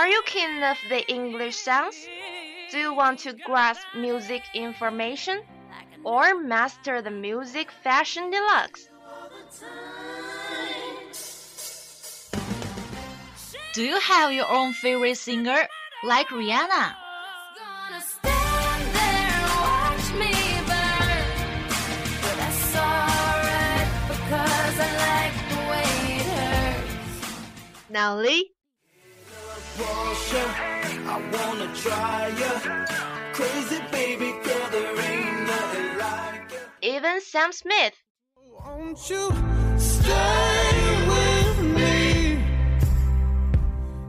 Are you keen of the English sounds? Do you want to grasp music information? Or master the music fashion deluxe? Do you have your own favorite singer, like Rihanna? Gonna stand there and watch me burn. But that's alright because I like the way it hurts. Now Lee, I wanna try ya. Crazy baby girl, there ain't nothing like ya. even Sam Smith. Won't you stay with me?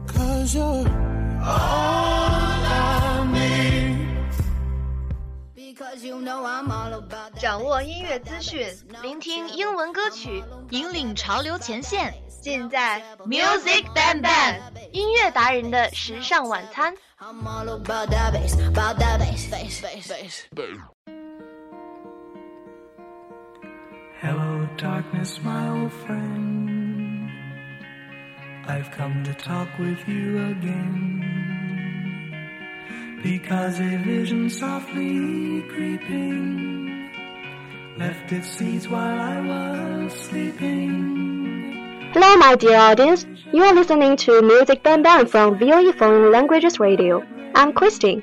Cause you're all I need. Because you know I'm all about that. 掌握音乐资讯，聆听英文歌曲，引领潮流前线。尽在 Music Bang Bang 音乐达人的时尚晚餐。Hello, darkness, my old friend. I've come to talk with you again. Because a vision softly creeping left its seeds while I was sleeping. Hello, my dear audience. You are listening to Music Bang Bang from VOE Foreign Languages Radio. I'm Christine.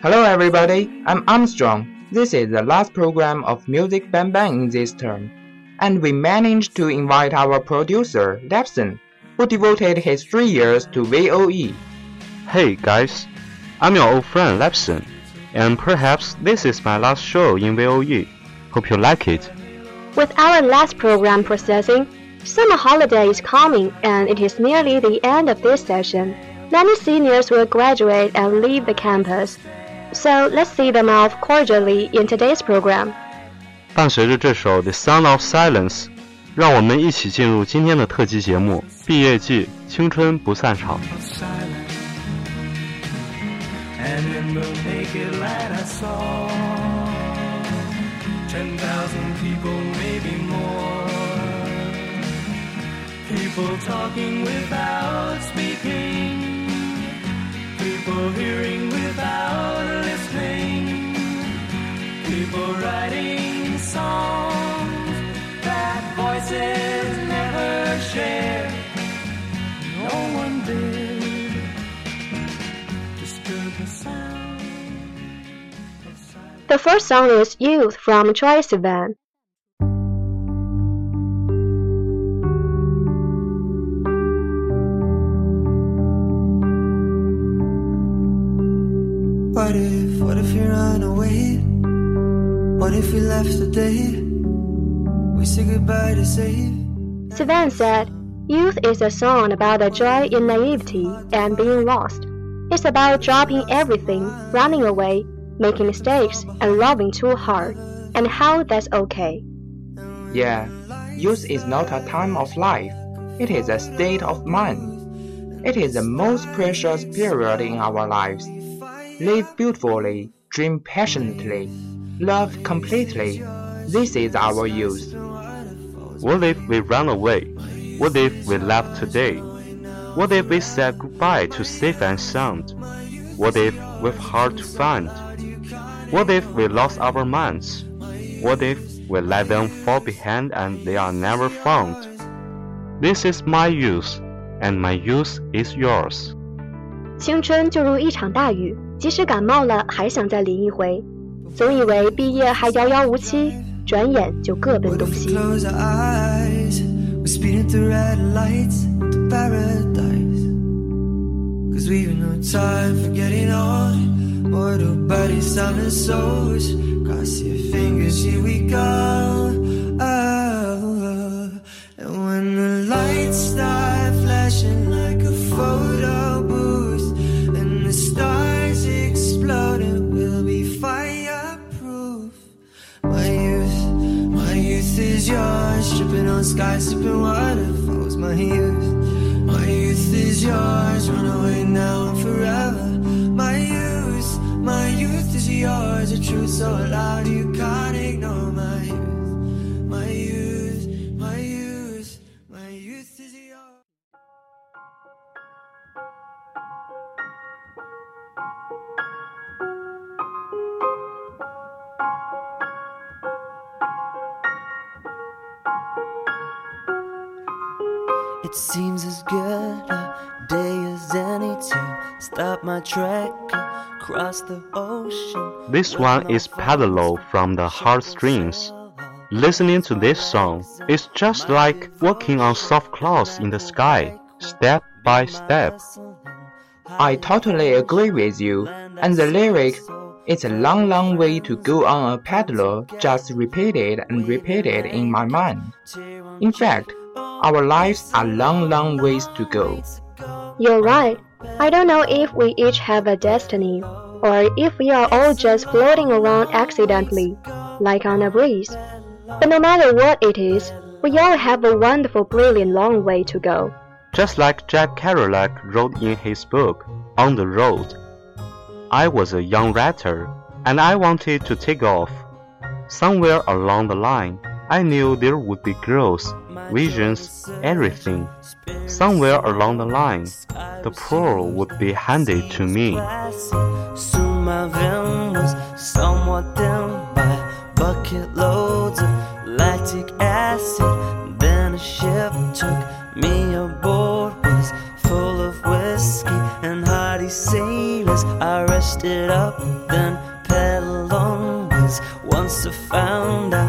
Hello, everybody. I'm Armstrong. This is the last program of Music Bang Bang in this term, and we managed to invite our producer, Debson, who devoted his three years to E. VOE. Hey guys, I'm your old friend Lepson, and perhaps this is my last show in VOE. Hope you like it. With our last program processing, summer holiday is coming and it is nearly the end of this session. Many seniors will graduate and leave the campus. So let's see them off cordially in today's program. 伴随着这首《The Sound of Silence》，让我们一起进入今天的特辑节目《毕业季青春不散场》。 silent. And in the naked light I saw ten thousand people, People talking without speaking. People hearing without listening. People writing songs that voices never share. No one did the sound. The first song is Youth from Troye Sivan. We left today? We say goodbye to save. Sivan said, Youth is a song about the joy in naivety and being lost. It's about dropping everything, running away, making mistakes, and loving too hard, and how that's okay. Yeah, youth is not a time of life. It is a state of mind. It is the most precious period in our lives. Live beautifully, dream passionately, love completely. This is our youth. What if we run away? What if we left today? What if we said goodbye to safe and sound? What if we've hard to find? What if we lost our minds? What if we let them fall behind and they are never found? This is my youth, and my youth is yours. 青春就如一场大雨， 即使感冒了，还想再淋一回。总以为毕业还遥遥无期，转眼就各奔 What 东 if we 西。Is yours. Tripping on skies, sipping water, waterfalls. My youth, my youth is yours. Run away now and forever. My youth, my youth is yours. A truth so loud you can't ignore. My youth, my youth, seems as good a day as any to stop my trek across the ocean. This one is Pedalo from the Heartstrings. Listening to this song is just like walking on soft clouds in the sky, step by step. I totally agree with you. And the lyric, it's a long, long way to go on a pedalo, just repeated and repeated in my mind. In fact, our lives are long, long ways to go. You're right. I don't know if we each have a destiny, or if we are all just floating around accidentally, like on a breeze. But no matter what it is, we all have a wonderful, brilliant long way to go. Just like Jack Kerouac wrote in his book, On the Road. I was a young writer, and I wanted to take off. Somewhere along the line, I knew there would be growth, visions, everything. Somewhere along the line, the pearl would be handed to me. Soon my vision was somewhat dimmed by bucket loads of lactic acid. Then a ship took me aboard, was full of whiskey and hardy sailors. I rested up, then pedaled onwards. Once I found out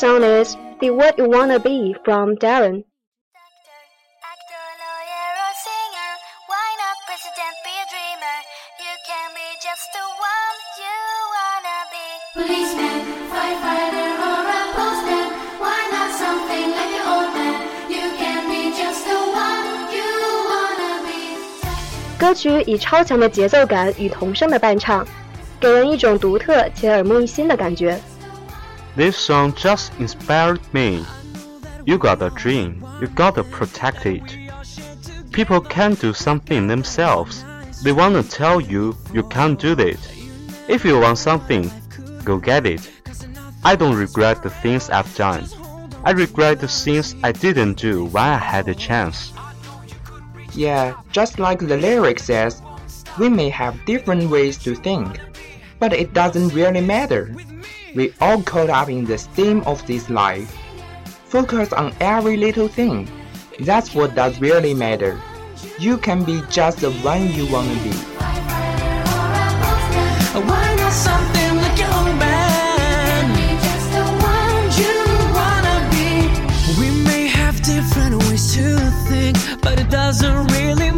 song is Be What You Wanna Be from Darin. You can be just the one you wanna be. Policeman, firefighter, or a postman. Why not something like old man? You can be just the one you wanna be. 歌曲以超强的节奏感与童声的伴唱，给人一种独特且耳目一新的感觉。This song just inspired me. You got a dream, you gotta protect it. People can't do something themselves. They wanna tell you you can't do it. If you want something, go get it. I don't regret the things I've done. I regret the things I didn't do when I had the chance. Yeah, just like the lyric says, we may have different ways to think, but it doesn't really matter. We all caught up in the steam of this life. Focus on every little thing. That's what does really matter. You can be just the one you wanna be. Just the one you wanna be. We may have different ways to think, but it doesn't really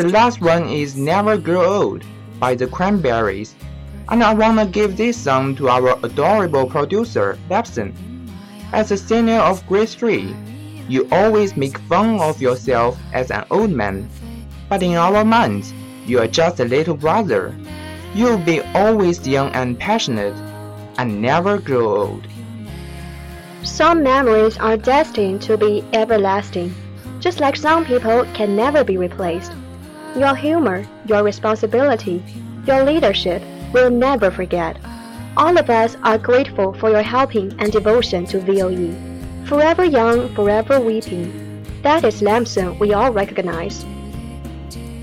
The last one is Never Grow Old by the Cranberries. And I wanna give this song to our adorable producer, Babson. As a senior of grade 3, you always make fun of yourself as an old man. But in our minds, you are just a little brother. You'll be always young and passionate, and never grow old. Some memories are destined to be everlasting, just like some people can never be replaced. Your humor, your responsibility, your leadership will never forget. All of us are grateful for your helping and devotion to VOE. Forever young, forever weeping. That is Lamson we all recognize.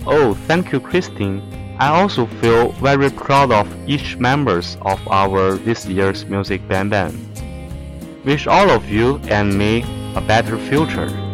Oh, thank you, Christine. I also feel very proud of each members of our this year's Music Bang Bang. Wish all of you and me a better future.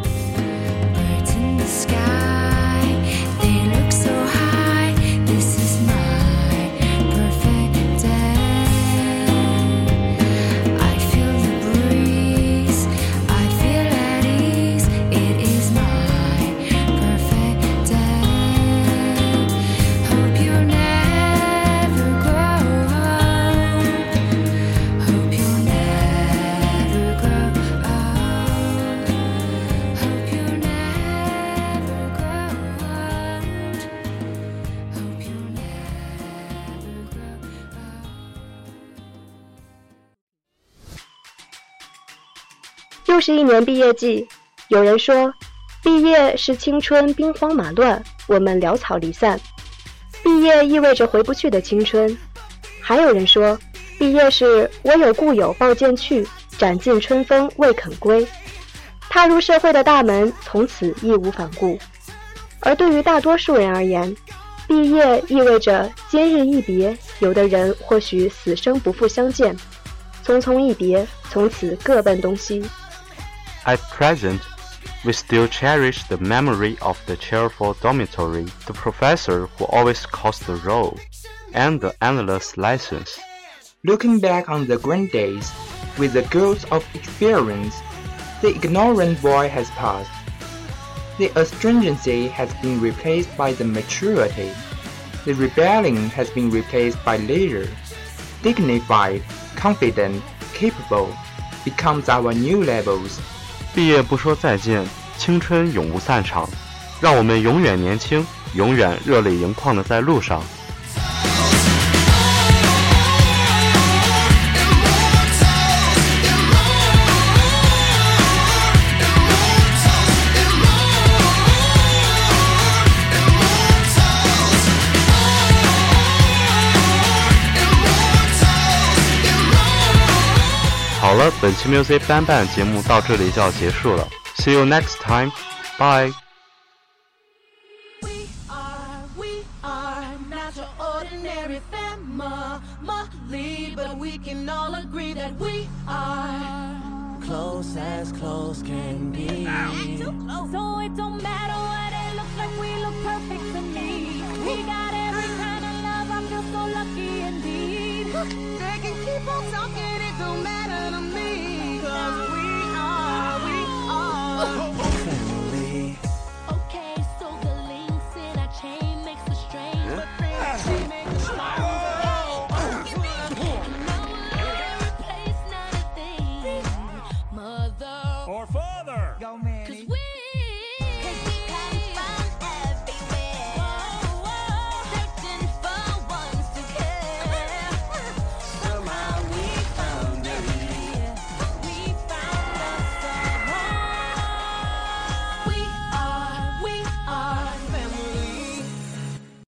又是一年毕业季，有人说，毕业是青春兵荒马乱，我们潦草离散；毕业意味着回不去的青春。还有人说，毕业是我有故友抱剑去，斩尽春风未肯归。踏入社会的大门，从此义无反顾。而对于大多数人而言，毕业意味着今日一别，有的人或许死生不复相见，匆匆一别，从此各奔东西。At present, we still cherish the memory of the cheerful dormitory, the professor who always calls the roll, and the endless lessons. Looking back on the grand days, with the guilt of experience, the ignorant boy has passed. The astringency has been replaced by the maturity. The rebellion has been replaced by leisure. Dignified, confident, capable becomes our new levels. 毕业不说再见，青春永无散场，让我们永远年轻，永远热泪盈眶的在路上。本期 Music Bang Bang 节目到这里就要结束了，See you next time，bye。but we can all agree that we are close as close can be. Ow. Too close. So it don't matter what it looks like, we look perfect to me. We got every kind of love, I feel so lucky indeed. On talking, it don't matter to me.